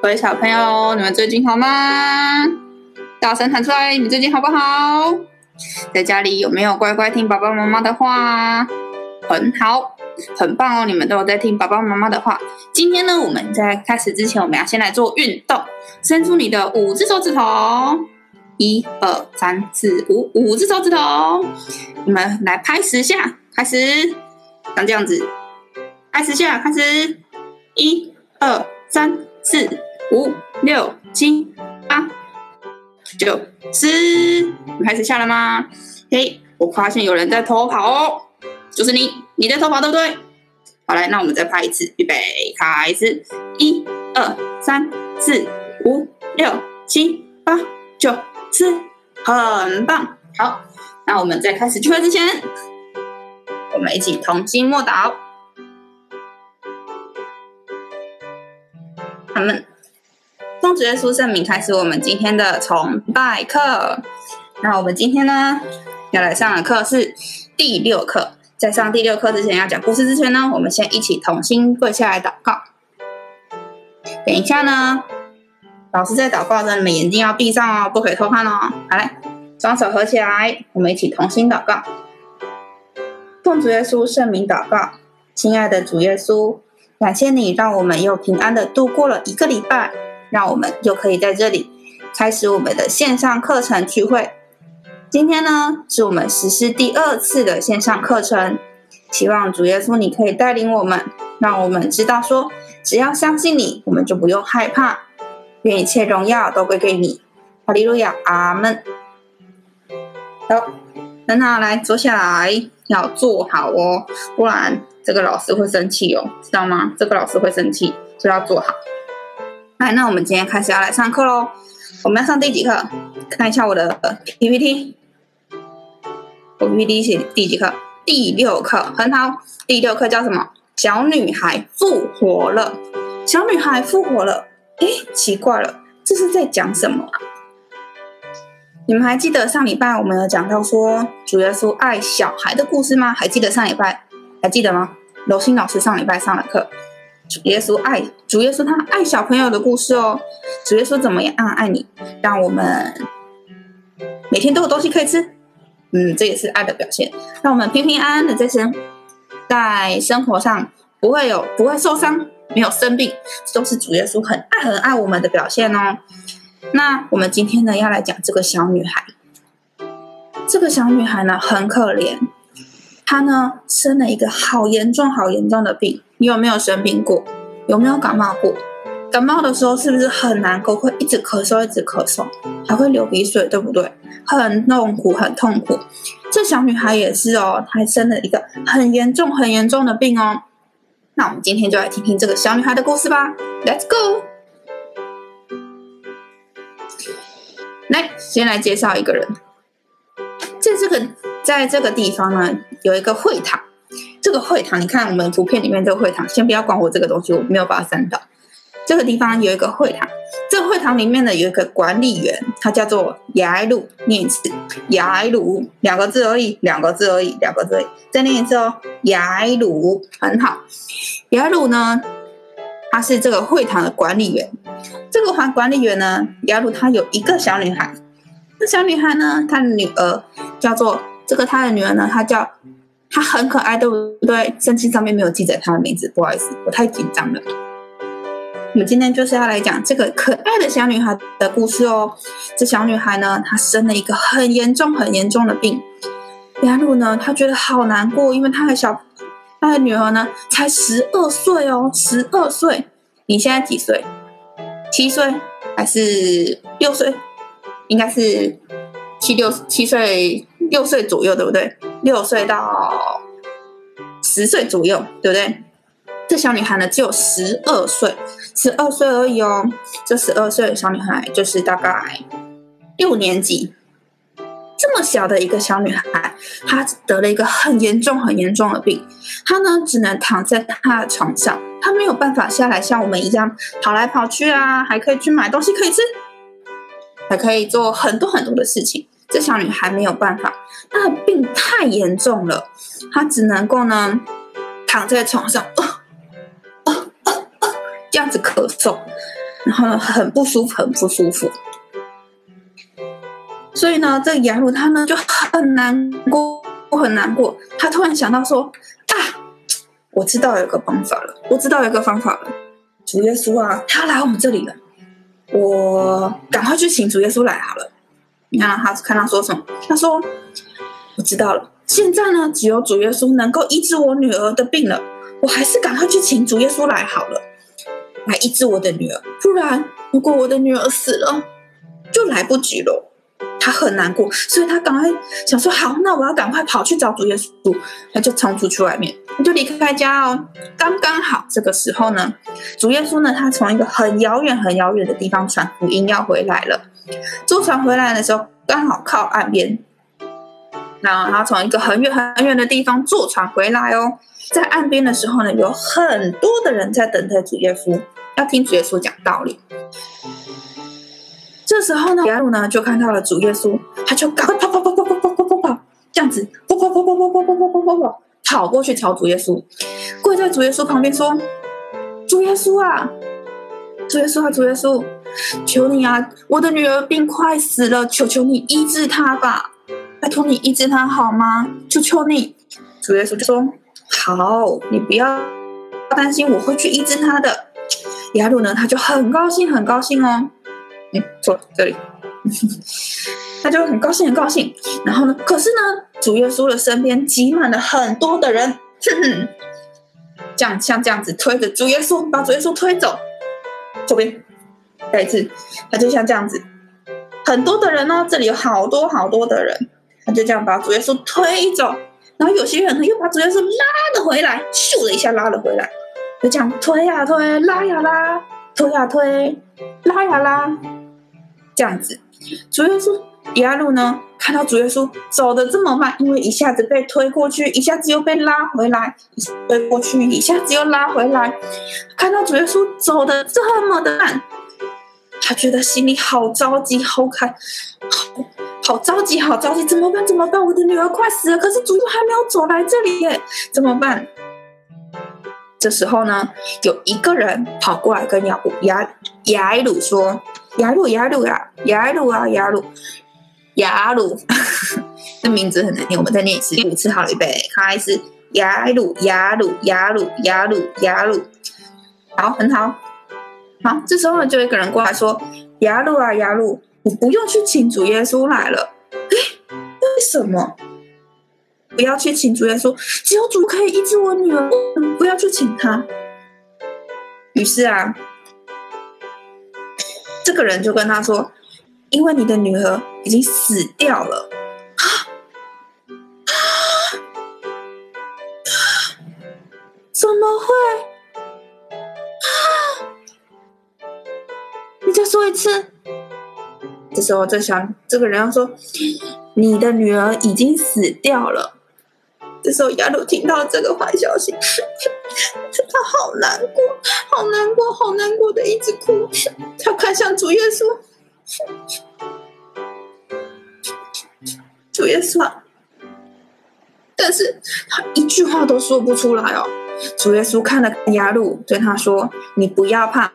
各位小朋友，你们最近好吗？大声喊出来，你最近好不好？在家里有没有乖乖听爸爸妈妈的话？很好，很棒哦！你们都有在听爸爸妈妈的话。今天呢，我们在开始之前，我们要先来做运动，伸出你的五只手指头，一二三四五，五只手指头，你们来拍十下，开始，像这样子，拍十下，开始，一。二三四五六七八九十，你开始下了吗？嘿，我发现有人在偷跑哦，就是你，你在偷跑对不对？好来，那我们再拍一次，预备开始，一二三四五六七八九十，很棒。好，那我们在开始聚会之前，我们一起同心默祷。他们奉主耶稣圣名开始我们今天的崇拜课。那我们今天呢，要来上的课是第六课。在上第六课之前，要讲故事之前呢，我们先一起同心跪下来祷告。等一下呢，老师在祷告的时候，你们眼睛要闭上哦，不可以偷看哦。好来，双手合起来，我们一起同心祷告。奉主耶稣圣名祷告，亲爱的主耶稣。感谢你，让我们又平安的度过了一个礼拜，让我们就可以在这里开始我们的线上课程聚会。今天呢，是我们实施第二次的线上课程，希望主耶稣你可以带领我们，让我们知道说，只要相信你，我们就不用害怕，愿一切荣耀都归给你。哈利路亚，阿门。好，很好，来坐下来，要坐好哦，不然。这个老师会生气哦，知道吗？这个老师会生气，所以要坐好。来，那我们今天开始要来上课喽。我们要上第几课？看一下我的 PPT。我 PPT 写第几课？第六课，很好。第六课叫什么？小女孩复活了。小女孩复活了。诶，奇怪了，这是在讲什么？你们还记得上礼拜我们有讲到说主耶稣爱小孩的故事吗？还记得上礼拜？还记得吗？柔心老师上礼拜上了课，主耶稣爱主耶稣他爱小朋友的故事哦。主耶稣怎么样爱你，让我们每天都有东西可以吃。嗯，这也是爱的表现。让我们平平安安的在生，在生活上不会有不会受伤，没有生病，都是主耶稣很爱很爱我们的表现哦。那我们今天呢要来讲这个小女孩。这个小女孩呢很可怜。她呢生了一个好严重、好严重的病。你有没有生病过？有没有感冒过？感冒的时候是不是很难过？会一直咳嗽，一直咳嗽，还会流鼻水，对不对？很痛苦，很痛苦。这小女孩也是哦，她还生了一个很严重、很严重的病哦。那我们今天就来听听这个小女孩的故事吧。Let's go！来，先来介绍一个人。在这个在这个地方呢，有一个会堂。这个会堂，你看我们图片里面这个会堂，先不要管我这个东西，我没有把它删掉。这个地方有一个会堂，这个会堂里面呢有一个管理员，他叫做雅鲁。念一次，雅鲁，两个字而已，两个字而已，两个字而已。再念一次哦，雅鲁，很好。雅鲁呢，他是这个会堂的管理员。这个管管理员呢，雅鲁他有一个小女孩。这小女孩呢，她的女儿叫做这个，她的女儿呢，她叫她很可爱，对不对？圣经上面没有记载她的名字，不好意思，我太紧张了。我们今天就是要来讲这个可爱的小女孩的故事哦。这小女孩呢，她生了一个很严重、很严重的病。雅鲁呢，她觉得好难过，因为她的小她的女儿呢，才十二岁哦，十二岁。你现在几岁？七岁还是六岁？应该是七六七岁六岁左右，对不对？六岁到十岁左右，对不对？这小女孩呢，只有十二岁，十二岁而已哦。这十二岁的小女孩就是大概六年级，这么小的一个小女孩，她得了一个很严重、很严重的病。她呢，只能躺在她的床上，她没有办法下来像我们一样跑来跑去啊，还可以去买东西可以吃。还可以做很多很多的事情，这小女孩没有办法，她的病太严重了，她只能够呢躺在床上，呃呃呃呃，这样子咳嗽，然后呢很不舒服，很不舒服。所以呢，这个雅鲁他呢就很难过，我很难过。他突然想到说：“啊，我知道有个方法了，我知道有个方法了。主耶稣啊，他来我们这里了，我赶快去请主耶稣来好了。”你看他看他说什么？他说：“我知道了，现在呢，只有主耶稣能够医治我女儿的病了。我还是赶快去请主耶稣来好了，来医治我的女儿。不然，如果我的女儿死了，就来不及了。”他很难过，所以他赶快想说：“好，那我要赶快跑去找主耶稣。”他就冲出去外面，就离开家哦。刚刚好这个时候呢，主耶稣呢，他从一个很遥远、很遥远的地方传福音要回来了。坐船回来的时候，刚好靠岸边。然后他从一个很远、很远的地方坐船回来哦，在岸边的时候呢，有很多的人在等待主耶稣，要听主耶稣讲道理。这时候呢，雅鲁呢就看到了主耶稣，他就赶快跑跑跑跑跑跑跑跑跑，这样子跑跑跑跑跑跑跑跑跑跑跑跑过去朝主耶稣，跪在主耶稣旁边说：“主耶稣啊，主耶稣啊，主耶稣，求你啊，我的女儿病快死了，求求你医治她吧，拜托你医治她好吗？求求你。”主耶稣就说：“好，你不要担心，我会去医治她的。”雅鲁呢，他就很高兴，很高兴哦。嗯，坐这里，他就很高兴，很高兴。然后呢，可是呢，主耶稣的身边挤满了很多的人，哼哼，这样像这样子推着主耶稣，把主耶稣推走。左边，再一次，他就像这样子，很多的人呢，这里有好多好多的人，他就这样把主耶稣推走。然后有些人呢，又把主耶稣拉了回来，咻的一下拉了回来，就这样推呀推，拉呀拉，推呀推，拉呀拉。这样子，主耶稣雅鲁呢，看到主耶稣走得这么慢，因为一下子被推过去，一下子又被拉回来，推过去，一下子又拉回来，看到主耶稣走得这么的慢，他觉得心里好着急，好看，好着急，好着急，怎么办？怎么办？我的女儿快死了，可是主耶稣还没有走来这里耶，怎么办？这时候呢，有一个人跑过来跟雅雅雅鲁说。雅鲁，雅鲁呀，雅鲁啊，雅鲁，雅鲁，这名字很难念，我们再念一次，第五次好了，预备开始。雅鲁，雅鲁，雅鲁，雅鲁，雅鲁，好，很好，好。这时候呢，就有一个人过来说：“雅鲁啊，雅鲁，我不用去请主耶稣来了。”哎，为什么不要去请主耶稣？只有主可以医治我女儿，不要去请他。于是啊。这个人就跟他说：“因为你的女儿已经死掉了。”怎么会？啊你再说一次。这时候我在想，这个人要说：“你的女儿已经死掉了。”这时候雅鲁听到这个坏消息。他好难过，好难过，好难过的一直哭。他看向主耶稣，主耶稣啊，但是他一句话都说不出来哦。主耶稣看了雅鲁，对他说：“你不要怕，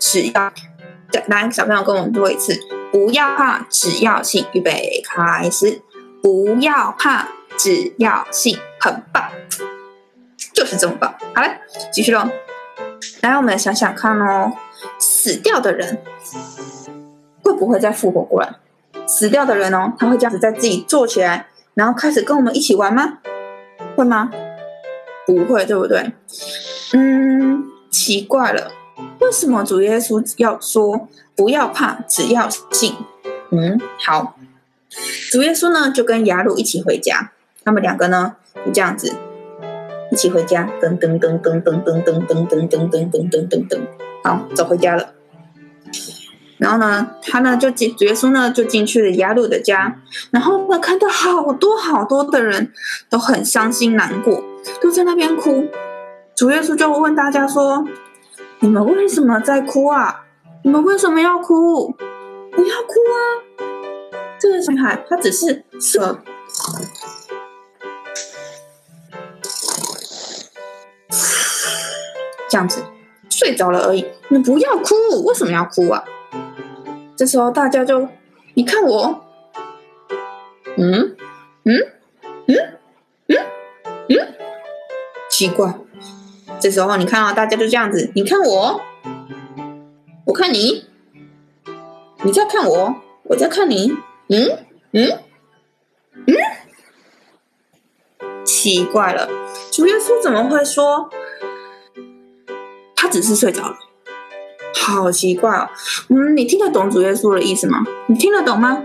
只要……来，小朋友跟我们做一次，不要怕，只要信。预备，开始，不要怕，只要信，很棒。”就是这么棒，好了，继续喽。来，我们来想想看哦，死掉的人会不会再复活过来？死掉的人哦，他会这样子再自己坐起来，然后开始跟我们一起玩吗？会吗？不会，对不对？嗯，奇怪了，为什么主耶稣要说不要怕，只要信？嗯，好，主耶稣呢就跟雅鲁一起回家，他们两个呢就这样子。一起回家，噔噔噔噔噔噔噔噔噔噔噔噔噔噔噔，好，走回家了。然后呢，他呢就进，主耶稣呢就进去了雅鲁的家。然后呢，看到好多好多的人都很伤心难过，都在那边哭。主耶稣就问大家说：“你们为什么在哭啊？你们为什么要哭？不要哭啊！这个小孩他只是说。”这样子，睡着了而已。你不要哭，为什么要哭啊？这时候大家就，你看我，嗯？嗯？嗯？嗯？嗯，奇怪。这时候你看啊，大家就这样子，你看我，我看你，你在看我，我在看你，嗯？嗯？嗯，奇怪了，主耶稣怎么会说只是睡着了？好奇怪哦，嗯，你听得懂主耶稣的意思吗？你听得懂吗？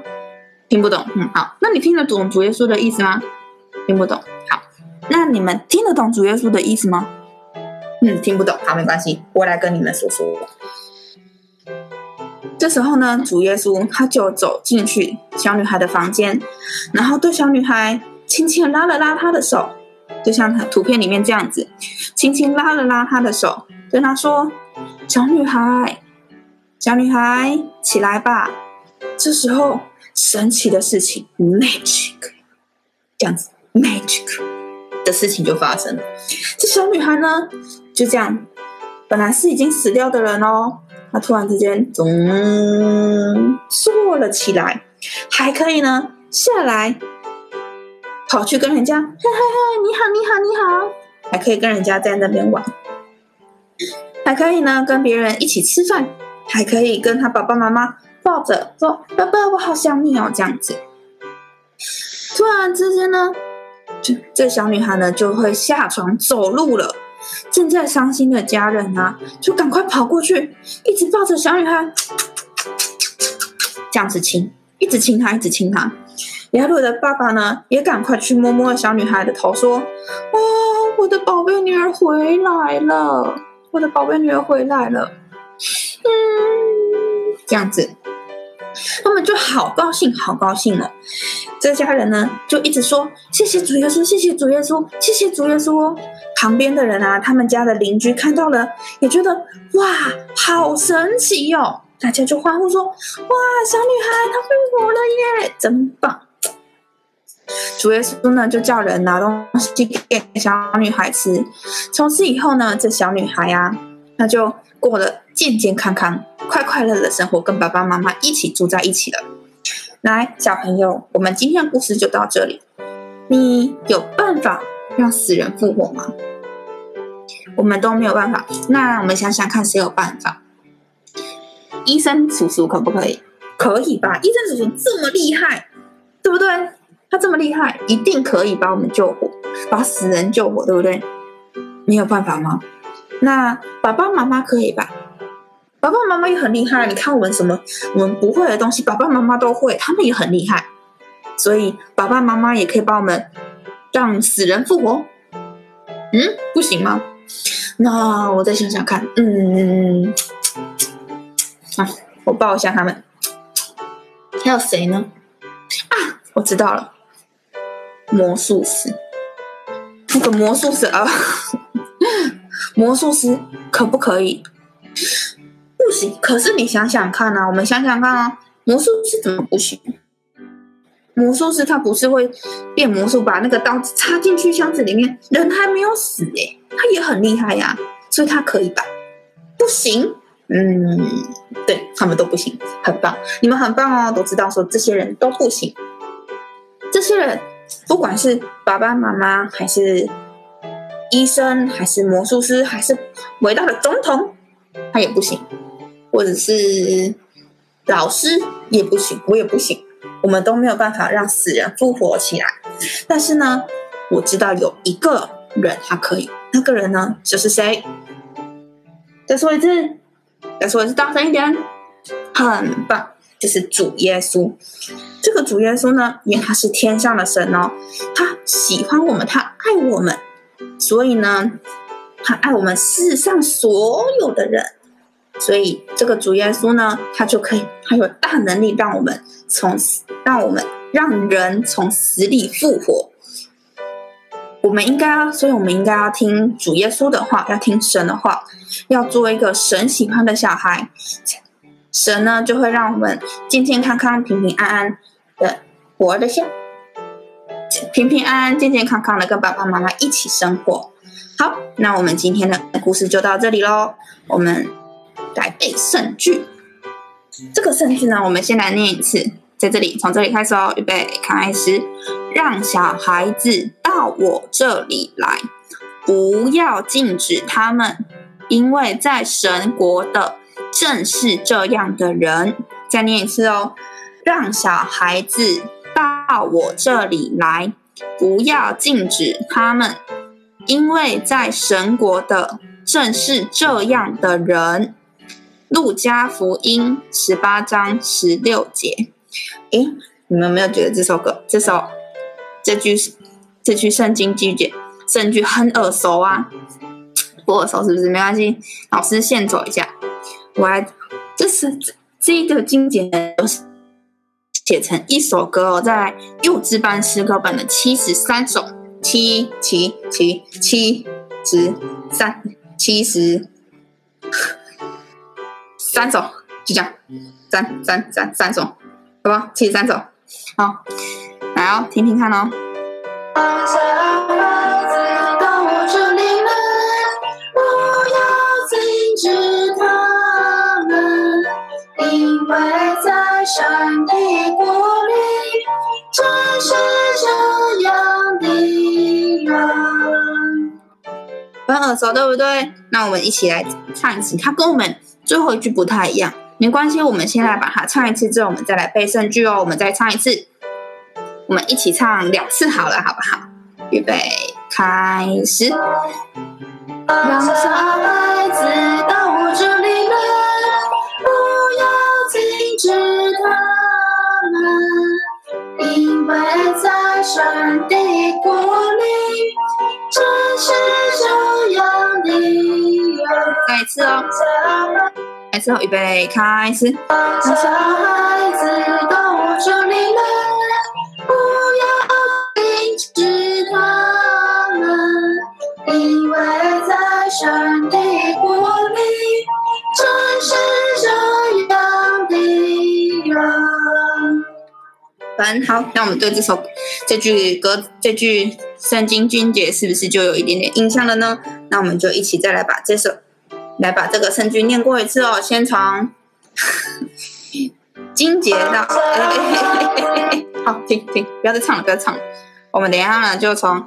听不懂，嗯，好，那你听得懂主耶稣的意思吗？听不懂，好，那你们听得懂主耶稣的意思吗？嗯，听不懂，好，没关系，我来跟你们说说。这时候呢，主耶稣他就走进去小女孩的房间，然后对小女孩轻轻拉了拉她的手，就像图片里面这样子，轻轻拉了拉她的手，对她说：“小女孩，小女孩，起来吧。”这时候，神奇的事情，magic，这样子，magic 的事情就发生了。这小女孩呢？就这样，本来是已经死掉的人哦，她突然之间，咚，坐了起来，还可以呢，下来，跑去跟人家，嘿嘿嘿，你好，你好，你好，还可以跟人家在那边玩，还可以呢，跟别人一起吃饭，还可以跟他爸爸妈妈抱着说，爸爸，我好想你哦，这样子。突然之间呢，这这小女孩呢就会下床走路了。正在伤心的家人啊，就赶快跑过去，一直抱着小女孩，这样子亲，一直亲她，一直亲她。雅鲁的爸爸呢，也赶快去摸摸小女孩的头，说：“哇，我的宝贝女儿回来了，我的宝贝女儿回来了。”嗯，这样子，他们就好高兴，好高兴哦。这家人呢，就一直说：“谢谢主耶稣，谢谢主耶稣，谢谢主耶稣哦。”旁边的人啊，他们家的邻居看到了，也觉得哇，好神奇哟、哦！大家就欢呼说：“哇，小女孩她复活了耶，真棒！”主耶稣呢，就叫人拿东西给小女孩吃。从此以后呢，这小女孩呀、啊，那就过得健健康康、快快乐乐的生活，跟爸爸妈妈一起住在一起了。来，小朋友，我们今天的故事就到这里。你有办法让死人复活吗？我们都没有办法。那我们想想看，谁有办法？医生叔叔可不可以？可以吧？医生叔叔这么厉害，对不对？他这么厉害，一定可以把我们救活，把死人救活，对不对？没有办法吗？那爸爸妈妈可以吧？爸爸妈妈也很厉害。你看我们什么我们不会的东西，爸爸妈妈都会，他们也很厉害。所以爸爸妈妈也可以帮我们让死人复活。嗯，不行吗？那我再想想看，嗯，啊，我抱一下他们。还有谁呢？啊，我知道了，魔术师。那个魔术师啊，魔术师可不可以？不行。可是你想想看啊，我们想想看啊，魔术师怎么不行？魔术师他不是会变魔术，把那个刀子插进去箱子里面，人还没有死诶。他也很厉害呀，所以他可以吧？不行，嗯，对，他们都不行，很棒，你们很棒哦，都知道说这些人都不行。这些人不管是爸爸妈妈，还是医生，还是魔术师，还是伟大的总统，他也不行，或者是老师也不行，我也不行，我们都没有办法让死人复活起来。但是呢，我知道有一个人他可以。那个人呢，就是谁？再说一次，再说一次，大声一点，很棒，就是主耶稣。这个主耶稣呢，因为他是天上的神哦，他喜欢我们，他爱我们，所以呢，他爱我们世上所有的人，所以这个主耶稣呢，他就可以，他有大能力让我们从死，让我们让人从死里复活。我们应该要，所以我们应该要听主耶稣的话，要听神的话，要做一个神喜欢的小孩。神呢，就会让我们健健康康、平平安安的活得下，平平安安、健健康康的跟爸爸妈妈一起生活。好，那我们今天的故事就到这里喽。我们来背圣句。这个圣句呢，我们先来念一次，在这里，从这里开始哦。预备，开始。让小孩子到我这里来，不要禁止他们，因为在神国的正是这样的人。再念一次哦。让小孩子到我这里来，不要禁止他们。因为在神国的正是这样的人，《路加福音》十八章十六节。诶，你们有没有觉得这首歌、这首、这句、这句圣经句节、圣句很耳熟啊？不耳熟是不是？没关系，老师现走一下。我来，这是这这个经节都是写成一首歌哦，在幼稚班诗歌本的七十三首。七七七七十三七十三首，就这样，三三三三首，好不好？七十三首，好，来哦，听听看哦。熟，对不对？那我们一起来唱一次。它跟我们最后一句不太一样，没关系。我们先来把它唱一次，之后我们再来背圣句哦。我们再唱一次，我们一起唱两次好了，好不好？预备，开始。让小孩子次哦，再一次哦，预备，开始。让小孩子到我这里来，不要禁止他们，因为在神的国里，正是这样的人。很好，那我们对这首这句歌这句圣经经节是不是就有一点点印象了呢？那我们就一起再来把这首。来把这个圣句念过一次哦，先从 金节到，哎哎哎哎哎，好，停停，不要再唱了，不要唱了。我们等一下呢，就从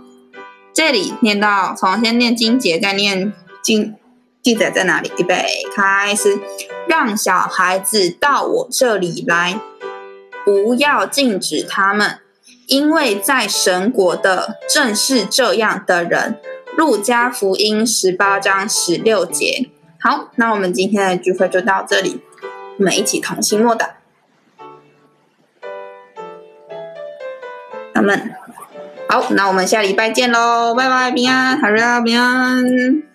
这里念到，从先念金节，再念经记载在哪里？预备，开始。让小孩子到我这里来，不要禁止他们，因为在神国的正是这样的人。路加福音十八章十六节。好，那我们今天的聚会就到这里，我们一起同心默祷。那么，好，那我们下礼拜见喽，拜拜，平安，哈喽，平安。